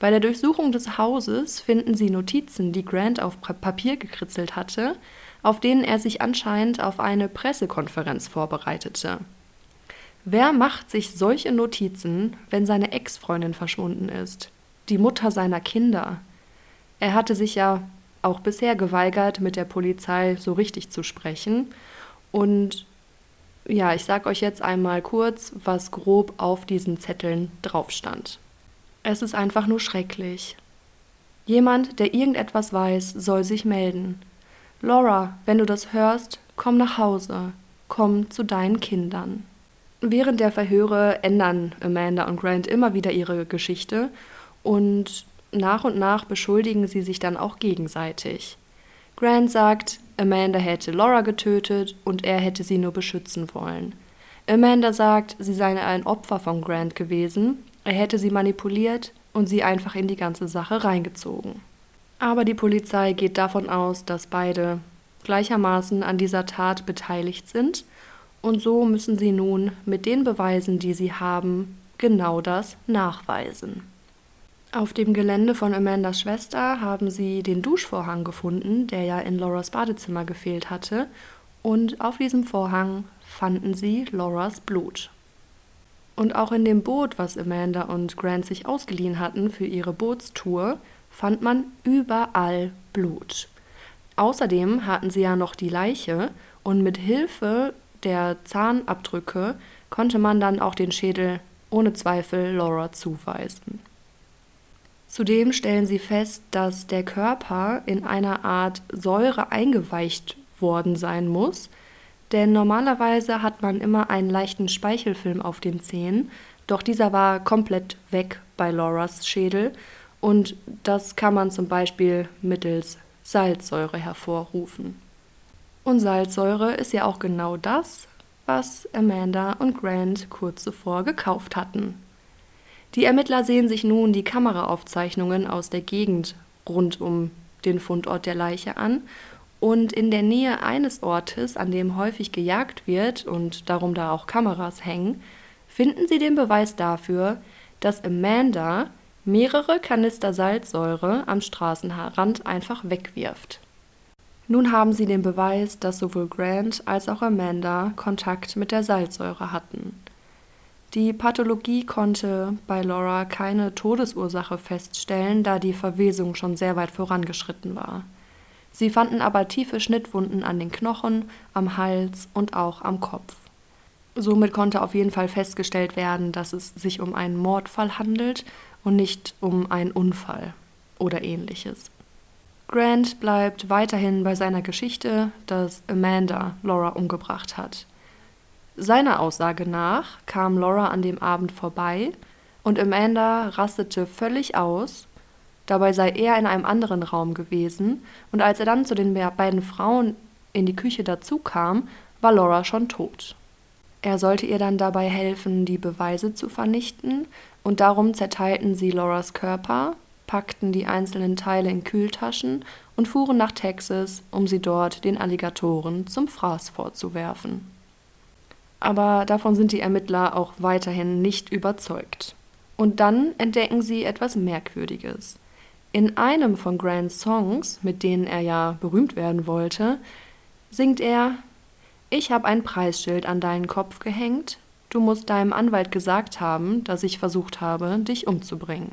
Bei der Durchsuchung des Hauses finden sie Notizen, die Grant auf Papier gekritzelt hatte, auf denen er sich anscheinend auf eine Pressekonferenz vorbereitete. Wer macht sich solche Notizen, wenn seine Ex-Freundin verschwunden ist? Die Mutter seiner Kinder. Er hatte sich ja auch bisher geweigert, mit der Polizei so richtig zu sprechen. Und ja, ich sage euch jetzt einmal kurz, was grob auf diesen Zetteln drauf stand. Es ist einfach nur schrecklich. Jemand, der irgendetwas weiß, soll sich melden. Laura, wenn du das hörst, komm nach Hause, komm zu deinen Kindern. Während der Verhöre ändern Amanda und Grant immer wieder ihre Geschichte und nach und nach beschuldigen sie sich dann auch gegenseitig. Grant sagt, Amanda hätte Laura getötet und er hätte sie nur beschützen wollen. Amanda sagt, sie sei ein Opfer von Grant gewesen er hätte sie manipuliert und sie einfach in die ganze Sache reingezogen. Aber die Polizei geht davon aus, dass beide gleichermaßen an dieser Tat beteiligt sind und so müssen sie nun mit den Beweisen, die sie haben, genau das nachweisen. Auf dem Gelände von Amandas Schwester haben sie den Duschvorhang gefunden, der ja in Lauras Badezimmer gefehlt hatte, und auf diesem Vorhang fanden sie Lauras Blut. Und auch in dem Boot, was Amanda und Grant sich ausgeliehen hatten für ihre Bootstour, fand man überall Blut. Außerdem hatten sie ja noch die Leiche und mit Hilfe der Zahnabdrücke konnte man dann auch den Schädel ohne Zweifel Laura zuweisen. Zudem stellen sie fest, dass der Körper in einer Art Säure eingeweicht worden sein muss, denn normalerweise hat man immer einen leichten Speichelfilm auf den Zähnen, doch dieser war komplett weg bei Lauras Schädel und das kann man zum Beispiel mittels Salzsäure hervorrufen. Und Salzsäure ist ja auch genau das, was Amanda und Grant kurz zuvor gekauft hatten. Die Ermittler sehen sich nun die Kameraaufzeichnungen aus der Gegend rund um den Fundort der Leiche an Und in der Nähe eines Ortes, an dem häufig gejagt wird und darum da auch Kameras hängen, finden sie den Beweis dafür, dass Amanda mehrere Kanister Salzsäure am Straßenrand einfach wegwirft. Nun haben sie den Beweis, dass sowohl Grant als auch Amanda Kontakt mit der Salzsäure hatten. Die Pathologie konnte bei Laura keine Todesursache feststellen, da die Verwesung schon sehr weit vorangeschritten war. Sie fanden aber tiefe Schnittwunden an den Knochen, am Hals und auch am Kopf. Somit konnte auf jeden Fall festgestellt werden, dass es sich um einen Mordfall handelt und nicht um einen Unfall oder ähnliches. Grant bleibt weiterhin bei seiner Geschichte, dass Amanda Laura umgebracht hat. Seiner Aussage nach kam Laura an dem Abend vorbei und Amanda rastete völlig aus. Dabei sei er in einem anderen Raum gewesen und als er dann zu den beiden Frauen in die Küche dazukam, war Laura schon tot. Er sollte ihr dann dabei helfen, die Beweise zu vernichten, und darum zerteilten sie Lauras Körper, packten die einzelnen Teile in Kühltaschen und fuhren nach Texas, um sie dort den Alligatoren zum Fraß vorzuwerfen. Aber davon sind die Ermittler auch weiterhin nicht überzeugt. Und dann entdecken sie etwas Merkwürdiges. In einem von Grants Songs, mit denen er ja berühmt werden wollte, singt er Ich habe ein Preisschild an deinen Kopf gehängt, du musst deinem Anwalt gesagt haben, dass ich versucht habe, dich umzubringen.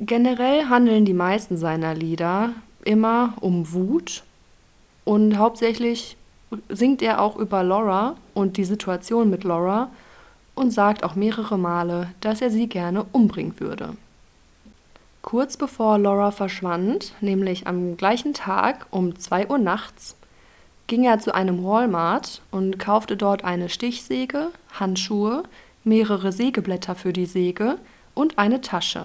Generell handeln die meisten seiner Lieder immer um Wut und hauptsächlich singt er auch über Laura und die Situation mit Laura und sagt auch mehrere Male, dass er sie gerne umbringen würde. Kurz bevor Laura verschwand, nämlich am gleichen Tag um 2 Uhr nachts, ging er zu einem Walmart und kaufte dort eine Stichsäge, Handschuhe, mehrere Sägeblätter für die Säge und eine Tasche.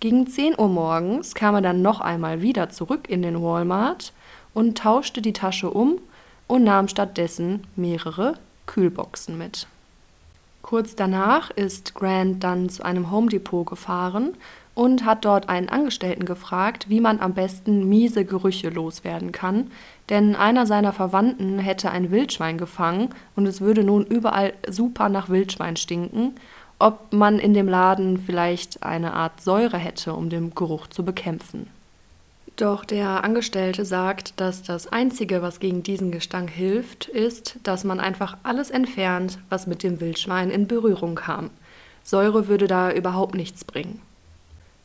Gegen 10 Uhr morgens kam er dann noch einmal wieder zurück in den Walmart und tauschte die Tasche um und nahm stattdessen mehrere Kühlboxen mit. Kurz danach ist Grant dann zu einem Home Depot gefahren und hat dort einen Angestellten gefragt, wie man am besten miese Gerüche loswerden kann, denn einer seiner Verwandten hätte ein Wildschwein gefangen und es würde nun überall super nach Wildschwein stinken, ob man in dem Laden vielleicht eine Art Säure hätte, um den Geruch zu bekämpfen. Doch der Angestellte sagt, dass das Einzige, was gegen diesen Gestank hilft, ist, dass man einfach alles entfernt, was mit dem Wildschwein in Berührung kam. Säure würde da überhaupt nichts bringen.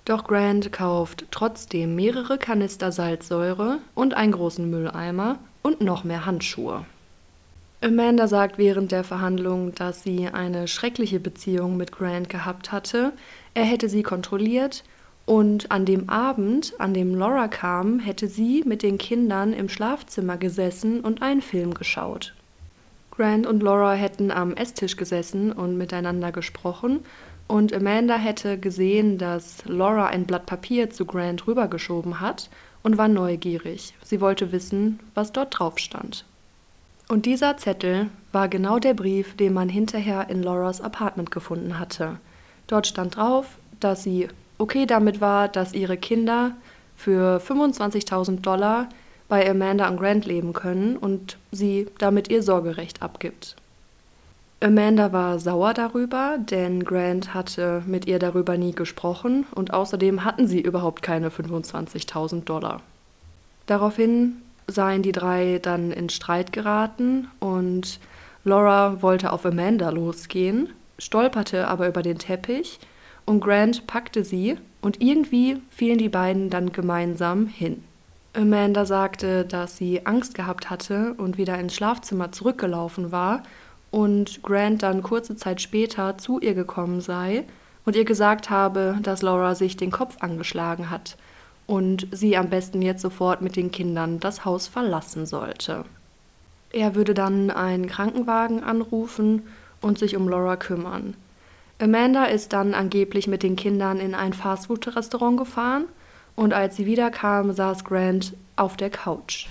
Doch Grant kauft trotzdem mehrere Kanister Salzsäure und einen großen Mülleimer und noch mehr Handschuhe. Amanda sagt während der Verhandlung, dass sie eine schreckliche Beziehung mit Grant gehabt hatte. Er hätte sie kontrolliert und an dem Abend, an dem Laura kam, hätte sie mit den Kindern im Schlafzimmer gesessen und einen Film geschaut. Grant und Laura hätten am Esstisch gesessen und miteinander gesprochen, und Amanda hätte gesehen, dass Laura ein Blatt Papier zu Grant rübergeschoben hat und war neugierig. Sie wollte wissen, was dort drauf stand. Und dieser Zettel war genau der Brief, den man hinterher in Lauras Apartment gefunden hatte. Dort stand drauf, dass sie okay damit war, dass ihre Kinder für 25.000 Dollar bei Amanda und Grant leben können und sie damit ihr Sorgerecht abgibt. Amanda war sauer darüber, denn Grant hatte mit ihr darüber nie gesprochen und außerdem hatten sie überhaupt keine 25.000 Dollar. Daraufhin seien die drei dann in Streit geraten und Laura wollte auf Amanda losgehen, stolperte aber über den Teppich und Grant packte sie und irgendwie fielen die beiden dann gemeinsam hin. Amanda sagte, dass sie Angst gehabt hatte und wieder ins Schlafzimmer zurückgelaufen war und Grant dann kurze Zeit später zu ihr gekommen sei und ihr gesagt habe, dass Laura sich den Kopf angeschlagen hat und sie am besten jetzt sofort mit den Kindern das Haus verlassen sollte. Er würde dann einen Krankenwagen anrufen und sich um Laura kümmern. Amanda ist dann angeblich mit den Kindern in ein Fastfood-Restaurant gefahren und als sie wiederkam, saß Grant auf der Couch.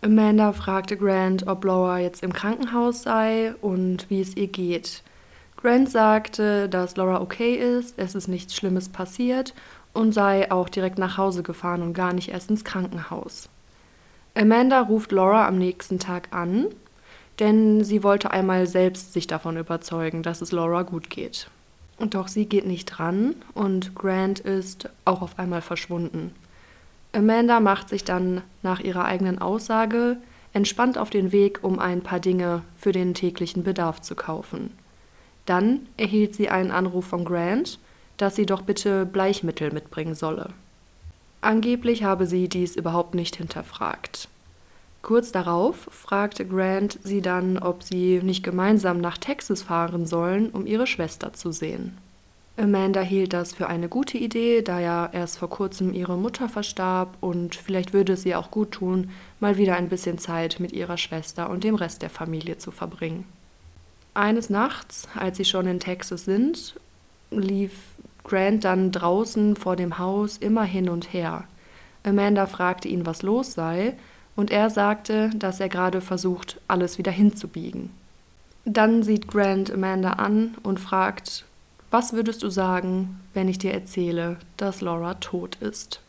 Amanda fragte Grant, ob Laura jetzt im Krankenhaus sei und wie es ihr geht. Grant sagte, dass Laura okay ist, es ist nichts Schlimmes passiert und sei auch direkt nach Hause gefahren und gar nicht erst ins Krankenhaus. Amanda ruft Laura am nächsten Tag an, denn sie wollte einmal selbst sich davon überzeugen, dass es Laura gut geht. Doch sie geht nicht dran und Grant ist auch auf einmal verschwunden. Amanda macht sich dann nach ihrer eigenen Aussage entspannt auf den Weg, um ein paar Dinge für den täglichen Bedarf zu kaufen. Dann erhielt sie einen Anruf von Grant, dass sie doch bitte Bleichmittel mitbringen solle. Angeblich habe sie dies überhaupt nicht hinterfragt. Kurz darauf fragte Grant sie dann, ob sie nicht gemeinsam nach Texas fahren sollen, um ihre Schwester zu sehen. Amanda hielt das für eine gute Idee, da ja erst vor kurzem ihre Mutter verstarb und vielleicht würde es ihr auch gut tun, mal wieder ein bisschen Zeit mit ihrer Schwester und dem Rest der Familie zu verbringen. Eines Nachts, als sie schon in Texas sind, lief Grant dann draußen vor dem Haus immer hin und her. Amanda fragte ihn, was los sei, und er sagte, dass er gerade versucht, alles wieder hinzubiegen. Dann sieht Grant Amanda an und fragt, was würdest du sagen, wenn ich dir erzähle, dass Laura tot ist?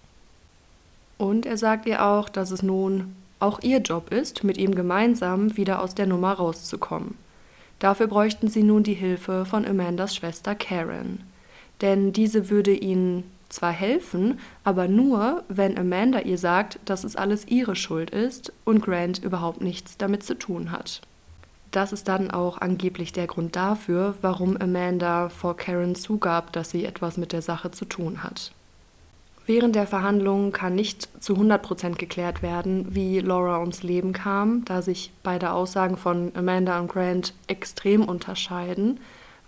Und er sagt ihr auch, dass es nun auch ihr Job ist, mit ihm gemeinsam wieder aus der Nummer rauszukommen. Dafür bräuchten sie nun die Hilfe von Amandas Schwester Karen. Denn diese würde ihnen zwar helfen, aber nur, wenn Amanda ihr sagt, dass es alles ihre Schuld ist und Grant überhaupt nichts damit zu tun hat. Das ist dann auch angeblich der Grund dafür, warum Amanda vor Karen zugab, dass sie etwas mit der Sache zu tun hat. Während der Verhandlungen kann nicht zu 100% geklärt werden, wie Laura ums Leben kam, da sich beide Aussagen von Amanda und Grant extrem unterscheiden.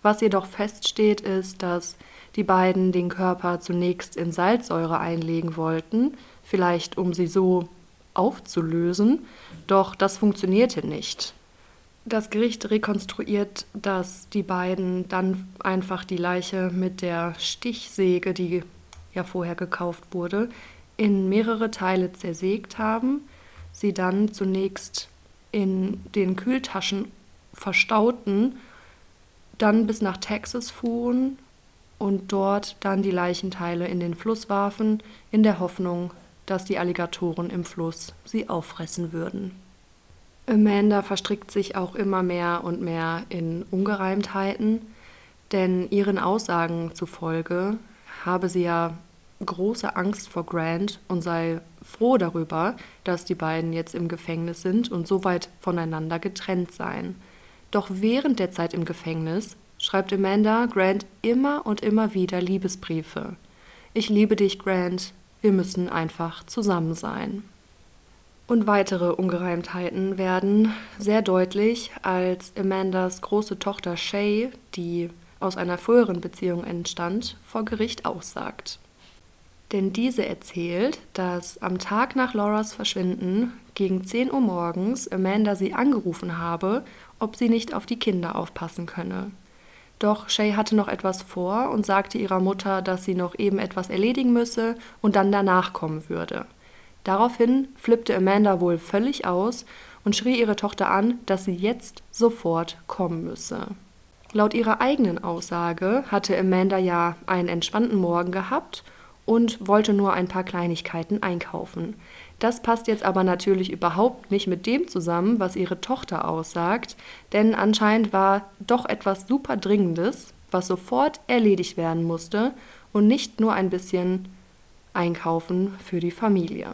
Was jedoch feststeht, ist, dass die beiden den Körper zunächst in Salzsäure einlegen wollten, vielleicht um sie so aufzulösen, doch das funktionierte nicht. Das Gericht rekonstruiert, dass die beiden dann einfach die Leiche mit der Stichsäge, die ja vorher gekauft wurde, in mehrere Teile zersägt haben, sie dann zunächst in den Kühltaschen verstauten, dann bis nach Texas fuhren und dort dann die Leichenteile in den Fluss warfen, in der Hoffnung, dass die Alligatoren im Fluss sie auffressen würden. Amanda verstrickt sich auch immer mehr und mehr in Ungereimtheiten, denn ihren Aussagen zufolge habe sie ja große Angst vor Grant und sei froh darüber, dass die beiden jetzt im Gefängnis sind und so weit voneinander getrennt seien. Doch während der Zeit im Gefängnis schreibt Amanda Grant immer und immer wieder Liebesbriefe. Ich liebe dich, Grant, wir müssen einfach zusammen sein. Und weitere Ungereimtheiten werden sehr deutlich, als Amandas große Tochter Shay, die aus einer früheren Beziehung entstand, vor Gericht aussagt. Denn diese erzählt, dass am Tag nach Lauras Verschwinden gegen 10 Uhr morgens Amanda sie angerufen habe, ob sie nicht auf die Kinder aufpassen könne. Doch Shay hatte noch etwas vor und sagte ihrer Mutter, dass sie noch eben etwas erledigen müsse und dann danach kommen würde. Daraufhin flippte Amanda wohl völlig aus und schrie ihre Tochter an, dass sie jetzt sofort kommen müsse. Laut ihrer eigenen Aussage hatte Amanda ja einen entspannten Morgen gehabt und wollte nur ein paar Kleinigkeiten einkaufen. Das passt jetzt aber natürlich überhaupt nicht mit dem zusammen, was ihre Tochter aussagt, denn anscheinend war doch etwas super Dringendes, was sofort erledigt werden musste und nicht nur ein bisschen einkaufen für die Familie.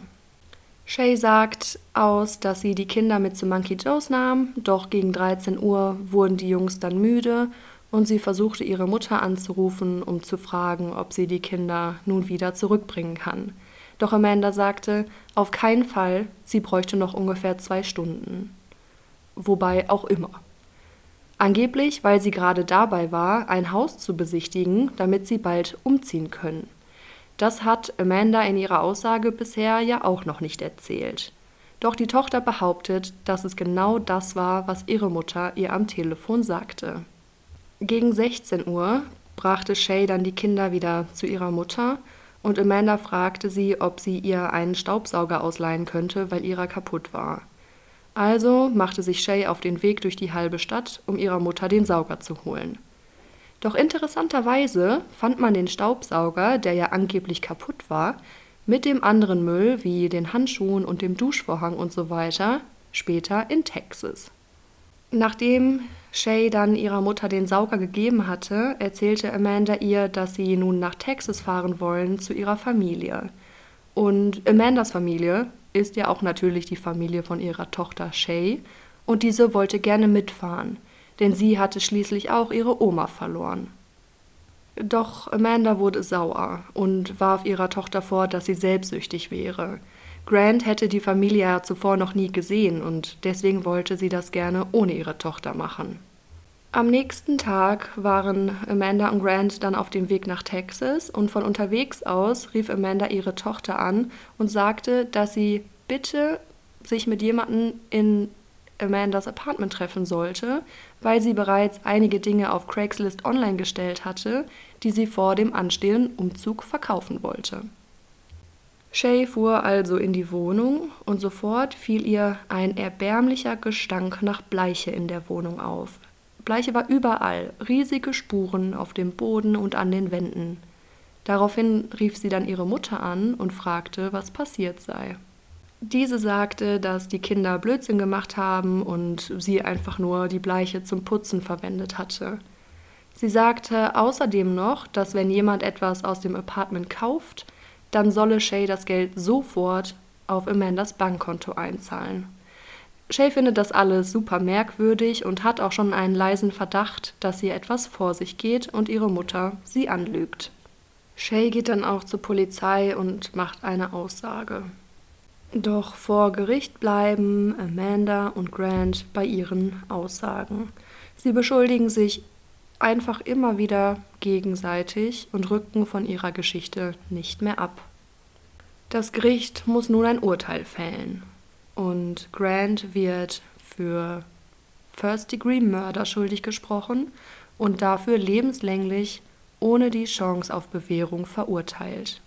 Shay sagt aus, dass sie die Kinder mit zu Monkey Joe's nahm, doch gegen 13 Uhr wurden die Jungs dann müde und sie versuchte ihre Mutter anzurufen, um zu fragen, ob sie die Kinder nun wieder zurückbringen kann. Doch Amanda sagte, auf keinen Fall, sie bräuchte noch ungefähr zwei Stunden. Wobei auch immer. Angeblich, weil sie gerade dabei war, ein Haus zu besichtigen, damit sie bald umziehen können. Das hat Amanda in ihrer Aussage bisher ja auch noch nicht erzählt. Doch die Tochter behauptet, dass es genau das war, was ihre Mutter ihr am Telefon sagte. Gegen 16 Uhr brachte Shay dann die Kinder wieder zu ihrer Mutter und Amanda fragte sie, ob sie ihr einen Staubsauger ausleihen könnte, weil ihrer kaputt war. Also machte sich Shay auf den Weg durch die halbe Stadt, um ihrer Mutter den Sauger zu holen. Doch interessanterweise fand man den Staubsauger, der ja angeblich kaputt war, mit dem anderen Müll wie den Handschuhen und dem Duschvorhang und so weiter später in Texas. Nachdem Shay dann ihrer Mutter den Sauger gegeben hatte, erzählte Amanda ihr, dass sie nun nach Texas fahren wollen zu ihrer Familie. Und Amandas Familie ist ja auch natürlich die Familie von ihrer Tochter Shay und diese wollte gerne mitfahren, denn sie hatte schließlich auch ihre Oma verloren. Doch Amanda wurde sauer und warf ihrer Tochter vor, dass sie selbstsüchtig wäre. Grant hätte die Familie ja zuvor noch nie gesehen und deswegen wollte sie das gerne ohne ihre Tochter machen. Am nächsten Tag waren Amanda und Grant dann auf dem Weg nach Texas und von unterwegs aus rief Amanda ihre Tochter an und sagte, dass sie bitte sich mit jemandem in Amandas Apartment treffen sollte, weil sie bereits einige Dinge auf Craigslist online gestellt hatte, die sie vor dem anstehenden Umzug verkaufen wollte. Shay fuhr also in die Wohnung und sofort fiel ihr ein erbärmlicher Gestank nach Bleiche in der Wohnung auf. Bleiche war überall, riesige Spuren auf dem Boden und an den Wänden. Daraufhin rief sie dann ihre Mutter an und fragte, was passiert sei. Diese sagte, dass die Kinder Blödsinn gemacht haben und sie einfach nur die Bleiche zum Putzen verwendet hatte. Sie sagte außerdem noch, dass wenn jemand etwas aus dem Apartment kauft, dann solle Shay das Geld sofort auf Amandas Bankkonto einzahlen. Shay findet das alles super merkwürdig und hat auch schon einen leisen Verdacht, dass hier etwas vor sich geht und ihre Mutter sie anlügt. Shay geht dann auch zur Polizei und macht eine Aussage. Doch vor Gericht bleiben Amanda und Grant bei ihren Aussagen. Sie beschuldigen sich einfach immer wieder gegenseitig und rücken von ihrer Geschichte nicht mehr ab. Das Gericht muss nun ein Urteil fällen und Grant wird für First-Degree-Murder schuldig gesprochen und dafür lebenslänglich ohne die Chance auf Bewährung verurteilt.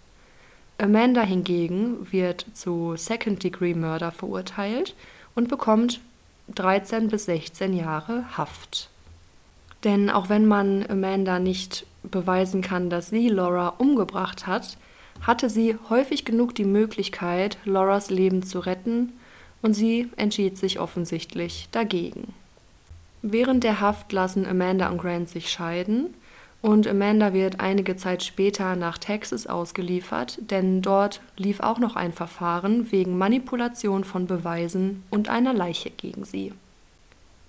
Amanda hingegen wird zu Second-Degree-Murder verurteilt und bekommt 13 bis 16 Jahre Haft. Denn auch wenn man Amanda nicht beweisen kann, dass sie Laura umgebracht hat, hatte sie häufig genug die Möglichkeit, Lauras Leben zu retten, und sie entschied sich offensichtlich dagegen. Während der Haft lassen Amanda und Grant sich scheiden und Amanda wird einige Zeit später nach Texas ausgeliefert, denn dort lief auch noch ein Verfahren wegen Manipulation von Beweisen und einer Leiche gegen sie.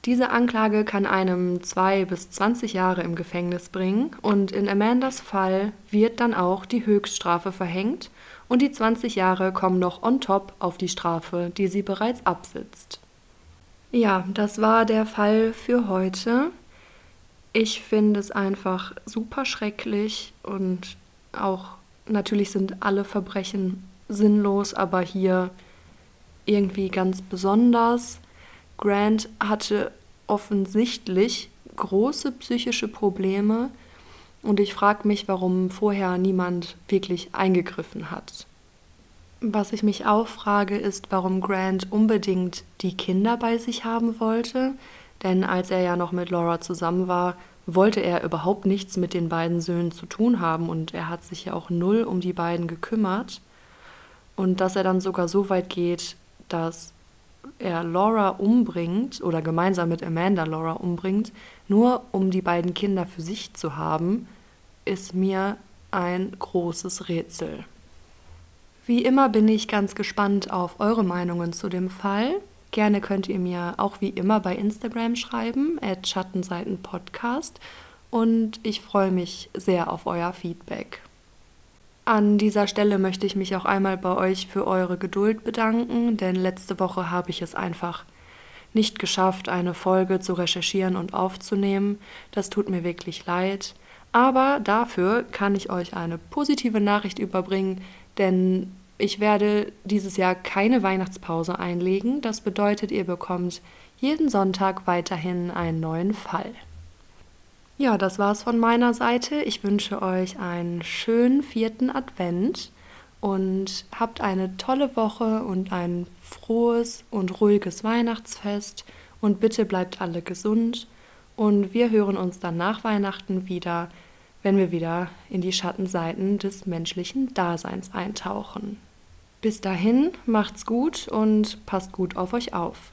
Diese Anklage kann einem zwei bis zwanzig Jahre im Gefängnis bringen und in Amandas Fall wird dann auch die Höchststrafe verhängt und die 20 Jahre kommen noch on top auf die Strafe, die sie bereits absitzt. Ja, das war der Fall für heute. Ich finde es einfach super schrecklich und auch natürlich sind alle Verbrechen sinnlos, aber hier irgendwie ganz besonders. Grant hatte offensichtlich große psychische Probleme und ich frage mich, warum vorher niemand wirklich eingegriffen hat. Was ich mich auch frage, ist, warum Grant unbedingt die Kinder bei sich haben wollte. Denn als er ja noch mit Laura zusammen war, wollte er überhaupt nichts mit den beiden Söhnen zu tun haben und er hat sich ja auch null um die beiden gekümmert. Und dass er dann sogar so weit geht, dass er Laura umbringt oder gemeinsam mit Amanda Laura umbringt, nur um die beiden Kinder für sich zu haben, ist mir ein großes Rätsel. Wie immer bin ich ganz gespannt auf eure Meinungen zu dem Fall. Gerne könnt ihr mir auch wie immer bei Instagram schreiben, at Schattenseitenpodcast. Und ich freue mich sehr auf euer Feedback. An dieser Stelle möchte ich mich auch einmal bei euch für eure Geduld bedanken, denn letzte Woche habe ich es einfach nicht geschafft, eine Folge zu recherchieren und aufzunehmen. Das tut mir wirklich leid. Aber dafür kann ich euch eine positive Nachricht überbringen, denn ich werde dieses Jahr keine Weihnachtspause einlegen. Das bedeutet, ihr bekommt jeden Sonntag weiterhin einen neuen Fall. Ja, das war's von meiner Seite. Ich wünsche euch einen schönen vierten Advent und habt eine tolle Woche und ein frohes und ruhiges Weihnachtsfest. Und bitte bleibt alle gesund. Und wir hören uns dann nach Weihnachten wieder wenn wir wieder in die Schattenseiten des menschlichen Daseins eintauchen. Bis dahin macht's gut und passt gut auf euch auf.